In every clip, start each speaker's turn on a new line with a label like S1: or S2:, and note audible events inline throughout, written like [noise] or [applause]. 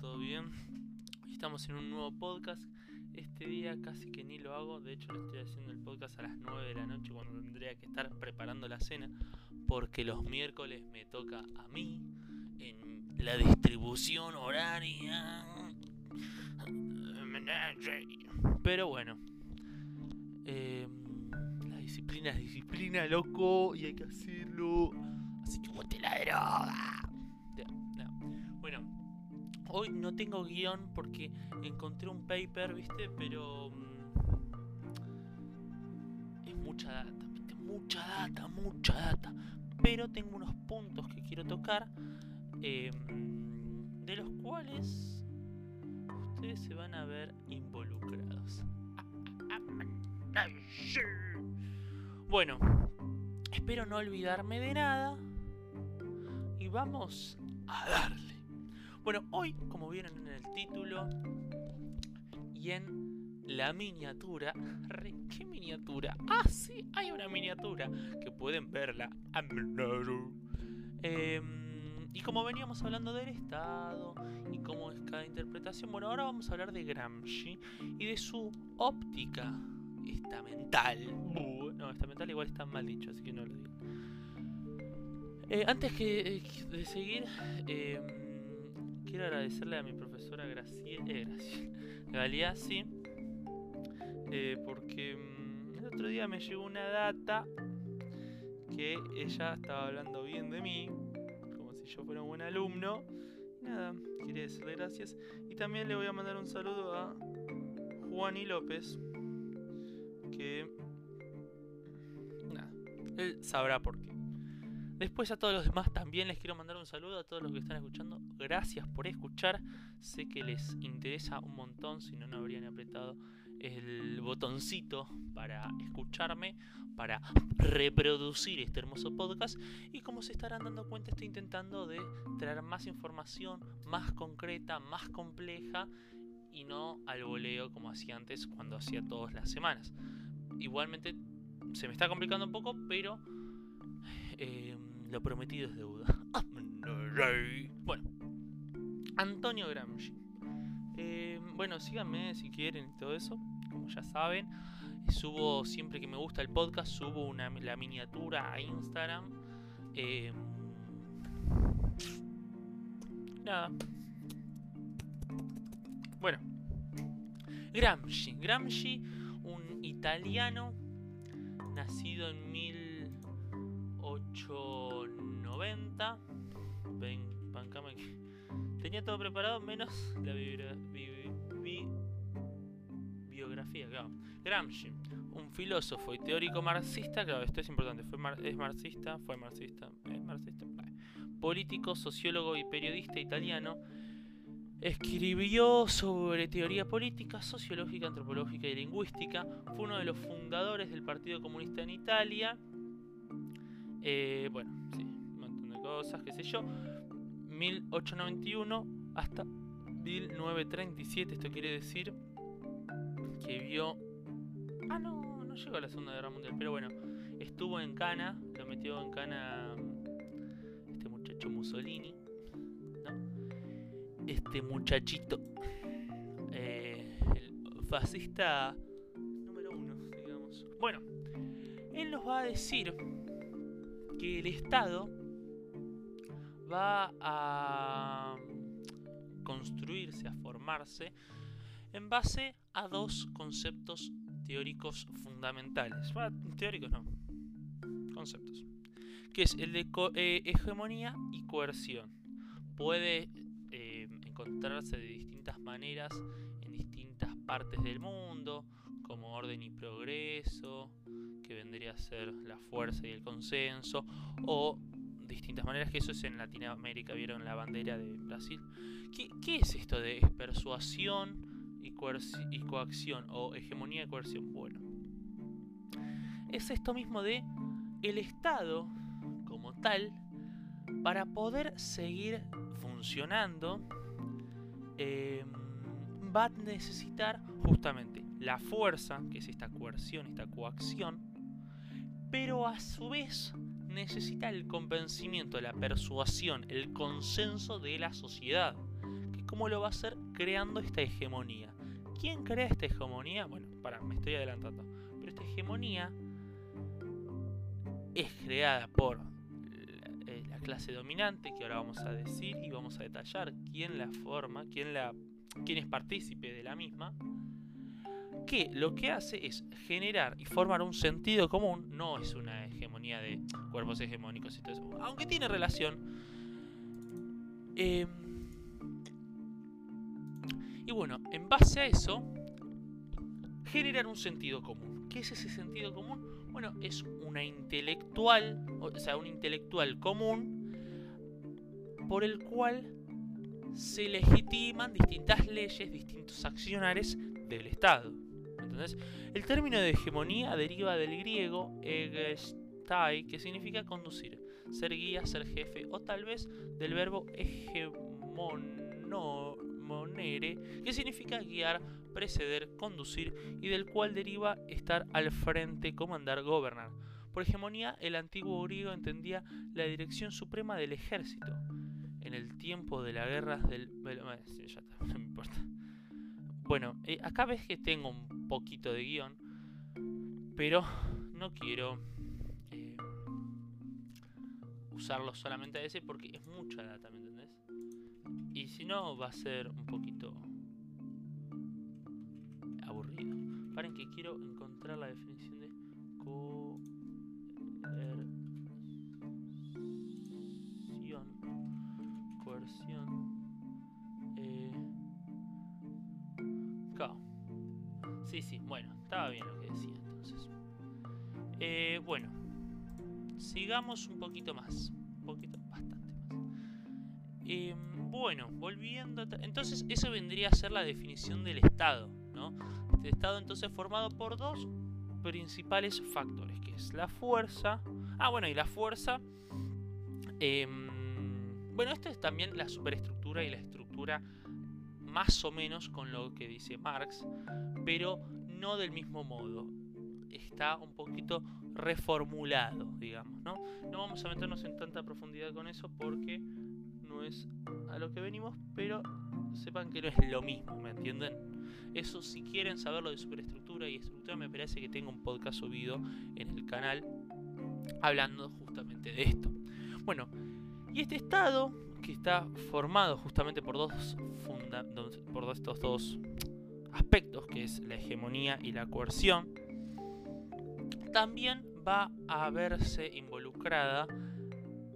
S1: ¿Todo bien? Estamos en un nuevo podcast. Este día casi que ni lo hago. De hecho, lo estoy haciendo el podcast a las 9 de la noche cuando tendría que estar preparando la cena. Porque los miércoles me toca a mí en la distribución horaria. Pero bueno. Eh, la disciplina es disciplina, loco. Y hay que hacerlo. Así que la droga. Bueno, hoy no tengo guion porque encontré un paper, ¿viste? Pero... Mm, es mucha data, ¿viste? Mucha data, mucha data. Pero tengo unos puntos que quiero tocar. Em, de los cuales ustedes se van a ver involucrados. Bueno, espero no olvidarme de nada. Y vamos a darle. Bueno, hoy, como vieron en el título y en la miniatura, [laughs] ¿qué miniatura? Ah, sí, hay una miniatura que pueden verla. Em, y como veníamos hablando del Estado y cómo es cada interpretación, bueno, ahora vamos a hablar de Gramsci y de su óptica estamental. no, estamental igual está mal dicho, así que no lo digo. Eh, antes que, eh, de seguir, em, quiero agradecerle a mi profesora Graciela, eh, Galeazzi, eh, porque mm, el otro día me llegó una data que ella estaba hablando bien de mí, como si yo fuera un buen alumno. nada, quería decirle gracias. Y también le voy a mandar un saludo a Juani López, que... Nada, él sabrá por qué. Después a todos los demás también les quiero mandar un saludo a todos los que están escuchando. Gracias por escuchar. Sé que les interesa un montón, si no, no habrían apretado el botoncito para escucharme, para reproducir este hermoso podcast. Y como se estarán dando cuenta, estoy intentando de traer más información, más concreta, más compleja y no al voleo como hacía antes cuando hacía todas las semanas. Igualmente se me está complicando un poco, pero... Eh, lo prometido es deuda. [laughs] Bueno, Antonio Gramsci. Eh, bueno, síganme si quieren y todo eso. Como ya saben, subo siempre que me gusta el podcast, subo una, la miniatura a Instagram. Eh, nada. Bueno, Gramsci. Gramsci, un italiano nacido en mil 890. Ven. Tenía todo preparado menos la biografía, claro. Gramsci, un filósofo y teórico marxista, claro, esto es importante, fue es marxista, fue marxista, es marxista, político, sociólogo y periodista italiano. Escribió sobre teoría política, sociológica, antropológica y lingüística. Fue uno de los fundadores del Partido Comunista en Italia eh, bueno, sí, un montón de cosas, qué sé yo. 1891 hasta 1937, esto quiere decir que vio... Ah, no, no llegó a la Segunda Guerra Mundial, pero bueno, estuvo en Cana, lo metió en Cana este muchacho Mussolini, ¿no? Este muchachito, eh, el fascista número uno, digamos. Bueno, él nos va a decir que el Estado va a construirse, a formarse en base a dos conceptos teóricos fundamentales. teóricos no, conceptos. Que es el de eh, hegemonía y coerción. Puede eh, encontrarse de distintas maneras en distintas partes del mundo, como orden y progreso, que vendría a ser la fuerza y el consenso, o distintas maneras, que eso es en Latinoamérica, vieron la bandera de Brasil. ¿Qué, es esto de persuasión y, coacción o hegemonía y coerción? Bueno, es esto mismo de el Estado como tal, para poder seguir funcionando, em, va a necesitar justamente la fuerza, que es esta coerción, esta coacción, pero a su vez necesita el convencimiento, la persuasión, el consenso de la sociedad. ¿Cómo lo va a hacer? Creando esta hegemonía. ¿Quién crea esta hegemonía? Bueno, para, me estoy adelantando. Pero esta hegemonía es creada por eh, la, clase dominante, que ahora vamos a decir y vamos a detallar quién la forma, quién, la, quién es partícipe de la misma que lo que hace es generar y formar un sentido común, no es una hegemonía de cuerpos hegemónicos y todo eso, aunque tiene relación. Em, y bueno, en base a eso, generar un sentido común. ¿Qué es ese sentido común? Bueno, es una intelectual, o sea, un intelectual común por el cual se legitiman distintas leyes, distintos accionares del Estado. El término de hegemonía deriva del griego egestai, que significa conducir, ser guía, ser jefe, o tal vez del verbo hegemonere, que significa guiar, preceder, conducir, y del cual deriva estar al frente, comandar, gobernar. Por hegemonía, el antiguo griego entendía la dirección suprema del ejército. En el tiempo de la guerra del... está, [laughs] no me importa. Bueno, eh, acá ves que tengo un poquito de guion, pero no quiero eh, usarlo solamente a ese porque es mucha data, ¿me entendés? Y si no, va a ser un poquito aburrido. Paren que quiero encontrar la definición de coerción. Coerción. Sí, sí, bueno, estaba bien lo que decía entonces. Eh, bueno, sigamos un poquito más. Un poquito, bastante más. Eh, bueno, volviendo. Entonces, eso vendría a ser la definición del Estado, ¿no? Este Estado entonces formado por dos principales factores, que es la fuerza. Ah, bueno, y la fuerza. Em, bueno, esto es también la superestructura y la estructura más o menos con lo que dice Marx, pero no del mismo modo. Está un poquito reformulado, digamos, ¿no? No vamos a meternos en tanta profundidad con eso porque no es a lo que venimos, pero sepan que no es lo mismo, ¿me entienden? Eso, si quieren saberlo de superestructura y estructura, me parece que tengo un podcast subido en el canal hablando justamente de esto. Bueno, y este estado que está formado justamente por dos, por estos dos aspectos, que es la hegemonía y la coerción, también va a verse involucrada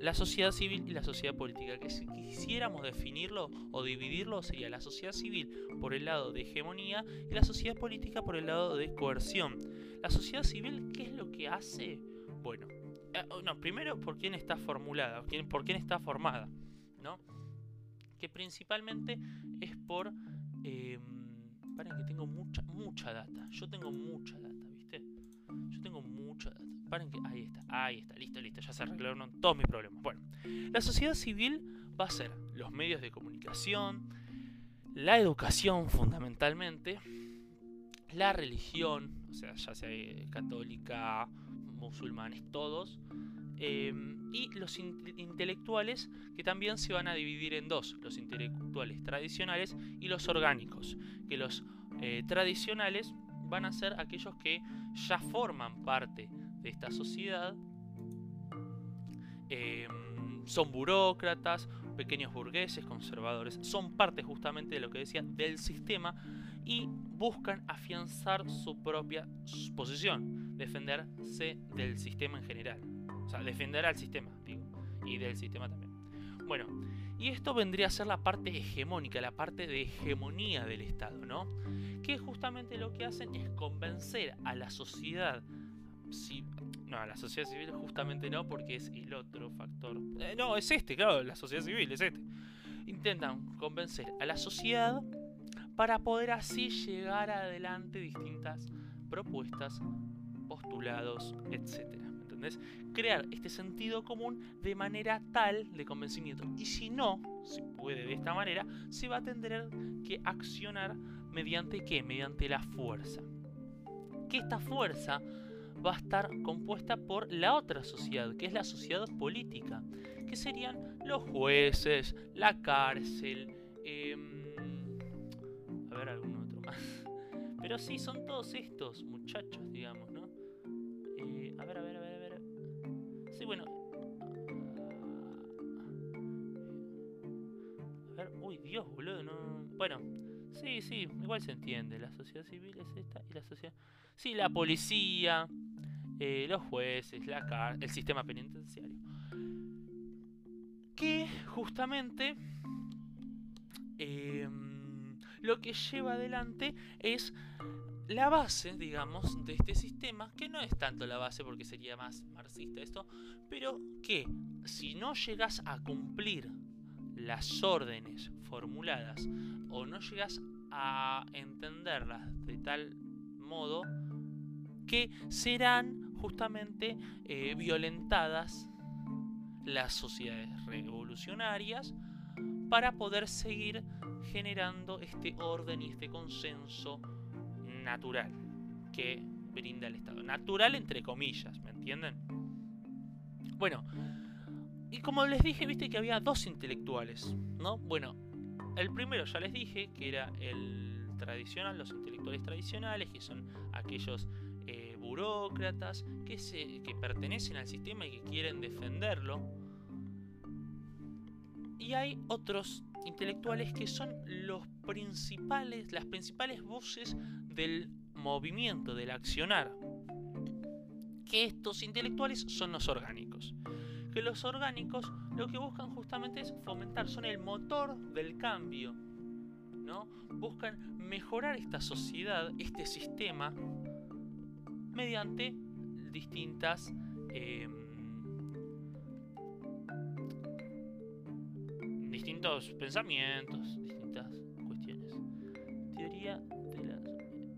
S1: la sociedad civil y la sociedad política. Que si quisiéramos definirlo o dividirlo, sería la sociedad civil por el lado de hegemonía y la sociedad política por el lado de coerción. La sociedad civil, ¿qué es lo que hace? Eh, no, primero por quién está formulada, por quién está formada. ¿no? Que principalmente es por... Eh, paren que tengo mucha, mucha data. Yo tengo mucha data, ¿viste? Yo tengo mucha data. Paren que... Ahí está, ahí está, listo, listo. Ya se arreglaron todos mis problemas. Bueno, la sociedad civil va a ser los medios de comunicación, la educación fundamentalmente, la religión, o sea, ya sea católica, musulmanes, todos, Em, y los intelectuales que también se van a dividir en dos, los intelectuales tradicionales y los orgánicos, que los eh, tradicionales van a ser aquellos que ya forman parte de esta sociedad, em, son burócratas, pequeños burgueses, conservadores, son parte justamente de lo que decía del sistema y buscan afianzar su propia posición, defenderse del sistema en general. O sea, defender al sistema, digo. Y del sistema también. Bueno, y esto vendría a ser la parte hegemónica, la parte de hegemonía del Estado, ¿no? Que justamente lo que hacen es convencer a la sociedad. Si, no, a la sociedad civil justamente no, porque es el otro factor. Eh, no, es este, claro, la sociedad civil, es este. Intentan convencer a la sociedad para poder así llegar adelante distintas propuestas, postulados, etcétera. Crear este sentido común de manera tal de convencimiento. Y si no se puede de esta manera, se va a tener que accionar mediante qué? Mediante la fuerza. Que esta fuerza va a estar compuesta por la otra sociedad, que es la sociedad política, que serían los jueces, la cárcel, em, ver algún otro más. [laughs] Pero sí, son todos estos muchachos, digamos, bueno. A ver, uy, Dios, boludo, no. Bueno, sí, sí, igual se entiende. La sociedad civil es esta y la sociedad. Sí, la policía, eh, los jueces, la car el sistema penitenciario. Que justamente em, lo que lleva adelante es la base, digamos, de este sistema, que no es tanto la base porque sería más marxista esto, pero que si no llegas a cumplir las órdenes formuladas o no llegas a entenderlas de tal modo que serán justamente eh, violentadas las sociedades revolucionarias para poder seguir generando este orden y este consenso natural que brinda el Estado. Natural entre comillas, ¿me entienden? Bueno, y como les dije, viste que había dos intelectuales, ¿no? Bueno, el primero ya les dije que era el tradicional, los intelectuales tradicionales, que son aquellos eh, burócratas que, se, que pertenecen al sistema y que quieren defenderlo. Y hay otros intelectuales que son los principales, las principales voces del movimiento, del accionar. Que estos intelectuales son los orgánicos. Que los orgánicos lo que buscan justamente es fomentar, son el motor del cambio. ¿no? Buscan mejorar esta sociedad, este sistema, mediante distintas em, distintos pensamientos, distintas cuestiones. Teoría de las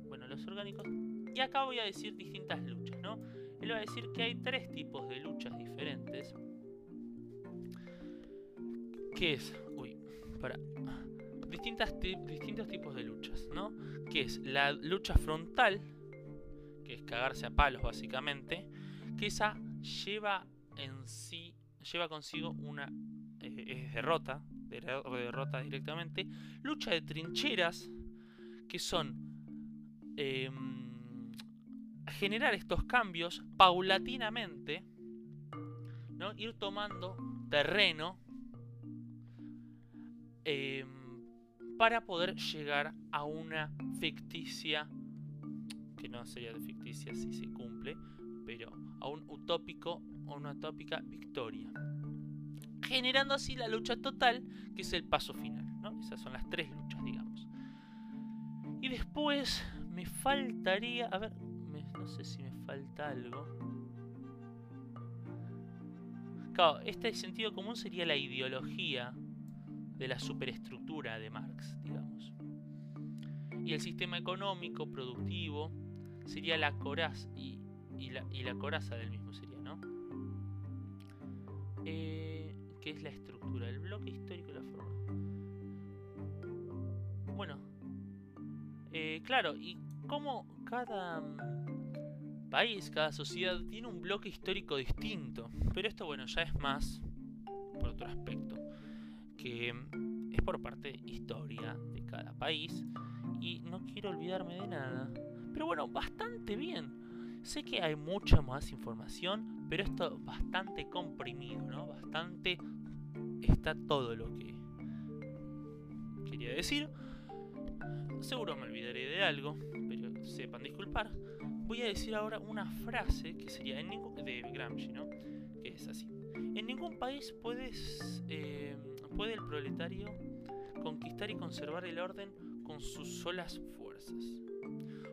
S1: bueno, los orgánicos. Y acá voy a decir distintas luchas, ¿no? Él va a decir que hay tres tipos de luchas diferentes. ¿Qué es? Uy, para. Distintas, distintos tipos de luchas, ¿no? Que es la lucha frontal, que es cagarse a palos básicamente, que esa lleva en sí, lleva consigo una eh, derrota, derrota directamente, lucha de trincheras, que son em, generar estos cambios paulatinamente, ¿no? ir tomando terreno em, para poder llegar a una ficticia que no sería de ficticia si se cumple, pero a un utópico o una utópica victoria. Generando así la lucha total, que es el paso final. ¿no? Esas son las tres luchas, digamos. Y después me faltaría. A ver, no sé si me falta algo. Claro, este sentido común sería la ideología de la superestructura de Marx, digamos. Y el sistema económico, productivo, sería la coraza y, la, coraza del mismo sería, ¿no? Eh, ¿Qué es la estructura? El bloque histórico y la forma. Bueno, eh, claro, y como cada mm, país, cada sociedad tiene un bloque histórico distinto. Pero esto, bueno, ya es más por otro aspecto. Que mm, es por parte historia de cada país. Y no quiero olvidarme de nada. Pero bueno, bastante bien. Sé que hay mucha más información, pero esto bastante comprimido, ¿no? Bastante está todo lo que quería decir. Seguro me olvidaré de algo, pero sepan disculpar. Voy a decir ahora una frase que sería en de Gramsci, ¿no? Que es así. En ningún país puedes, eh, puede el proletario conquistar y conservar el orden con sus solas fuerzas.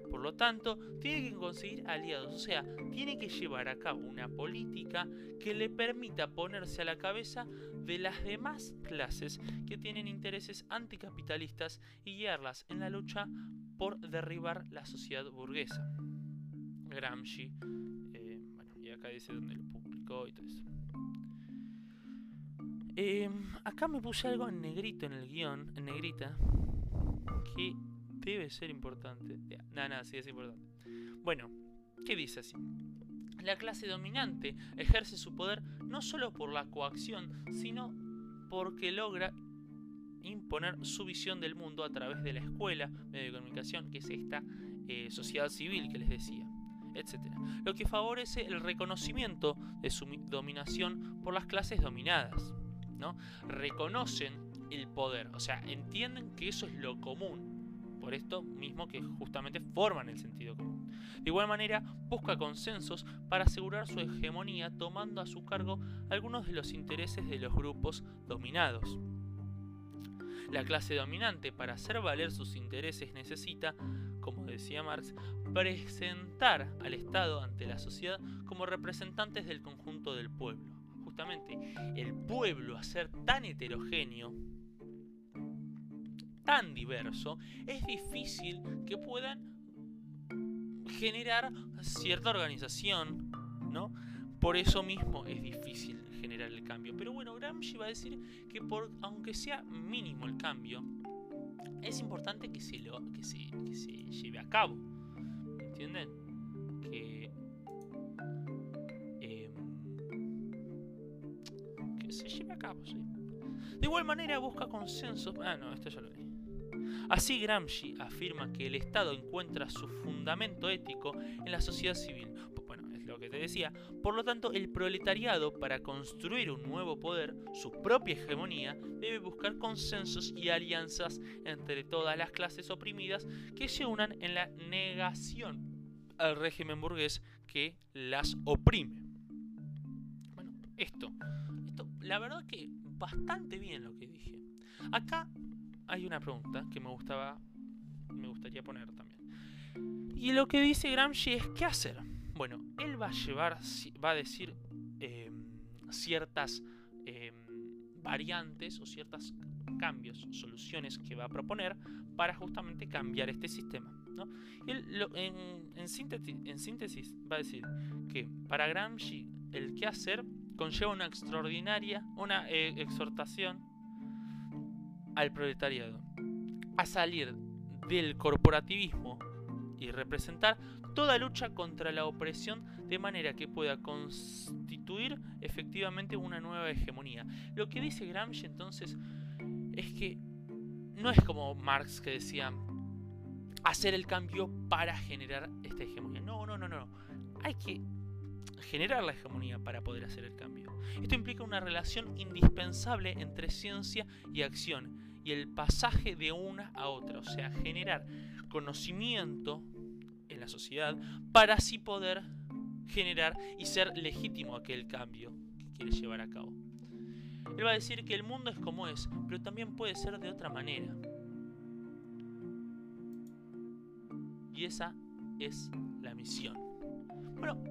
S1: Por lo tanto, tiene que conseguir aliados, o sea, tiene que llevar a cabo una política que le permita ponerse a la cabeza de las demás clases que tienen intereses anticapitalistas y guiarlas en la lucha por derribar la sociedad burguesa. Gramsci, eh, bueno, y acá dice dónde lo publicó y todo eso. Em, acá me puse algo en negrito en el guion, en negrita, que debe ser importante. Nada, nada, sí es importante. Bueno, ¿qué dice así? La clase dominante ejerce su poder no solo por la coacción, sino porque logra imponer su visión del mundo a través de la escuela, medio de comunicación, que es esta eh, sociedad civil que les decía, etc. Lo que favorece el reconocimiento de su dominación por las clases dominadas. ¿no? Reconocen el poder, o sea, entienden que eso es lo común. Por esto mismo que justamente forman el sentido común. De igual manera, busca consensos para asegurar su hegemonía tomando a su cargo algunos de los intereses de los grupos dominados. La clase dominante, para hacer valer sus intereses, necesita, como decía Marx, presentar al Estado ante la sociedad como representantes del conjunto del pueblo. Justamente, el pueblo, a ser tan heterogéneo, tan diverso, es difícil que puedan generar cierta organización, ¿no? Por eso mismo es difícil generar el cambio. Pero bueno, Gramsci va a decir que por, aunque sea mínimo el cambio, es importante que se, lo, que se, lleve a cabo. ¿Entienden? Que, em, que se lleve a cabo, sí. De igual manera busca consensos. Ah, no, esto ya lo leí. Así Gramsci afirma que el Estado encuentra su fundamento ético en la sociedad civil, lo que te decía. Por lo tanto, el proletariado, para construir un nuevo poder, su propia hegemonía, debe buscar consensos y alianzas entre todas las clases oprimidas que se unan en la negación al régimen burgués que las oprime. Bueno, esto, esto, la verdad que bastante bien lo que dije. Acá hay una pregunta que me gustaba, me gustaría poner también. Y lo que dice Gramsci es qué hacer. Bueno, él va a llevar, va a decir em, ciertas em, variantes o ciertos cambios, soluciones que va a proponer para justamente cambiar este sistema. En, síntesis, va a decir que para Gramsci el qué hacer conlleva una extraordinaria, una eh, exhortación al proletariado a salir del corporativismo y representar toda lucha contra la opresión de manera que pueda constituir efectivamente una nueva hegemonía. Lo que dice Gramsci entonces es que no es como Marx que decía hacer el cambio para generar esta hegemonía. No, no, no, no. Hay que generar la hegemonía para poder hacer el cambio. Esto implica una relación indispensable entre ciencia y acción y el pasaje de una a otra, o sea, generar conocimiento en la sociedad para así poder generar y ser legítimo aquel cambio que quiere llevar a cabo. Él va a decir que el mundo es como es, pero también puede ser de otra manera. Y esa es la misión. Bueno,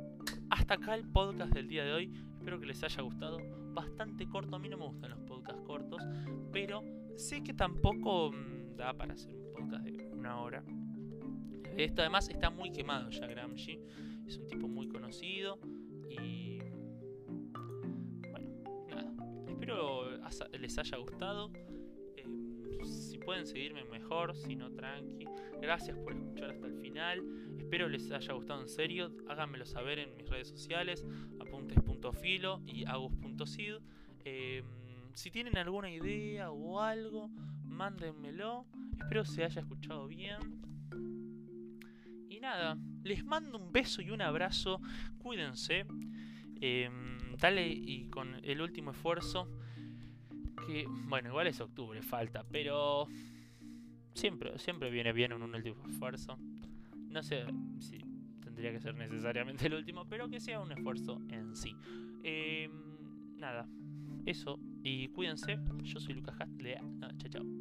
S1: hasta acá el podcast del día de hoy. Espero que les haya gustado. Bastante corto, a mí no me gustan los podcasts cortos, pero sé que tampoco mm, da para hacer un podcast de una hora. Esto además está muy quemado ya Gramsci. Es un tipo muy conocido. Y bueno, nada. Espero les haya gustado. Em, si pueden seguirme mejor, si no tranqui. Gracias por escuchar hasta el final. Espero les haya gustado en serio. Háganmelo saber en mis redes sociales. Apuntes.filo y agus.sid. Em, si tienen alguna idea o algo, mándenmelo. Espero se haya escuchado bien nada, les mando un beso y un abrazo. Cuídense. Em, dale y con el último esfuerzo. Que, bueno, igual es octubre, falta, pero siempre, siempre viene bien un último esfuerzo. No sé si tendría que ser necesariamente el último, pero que sea un esfuerzo en sí. Em, nada, eso. Y cuídense. Yo soy Lucas Hastlea. chao, chao.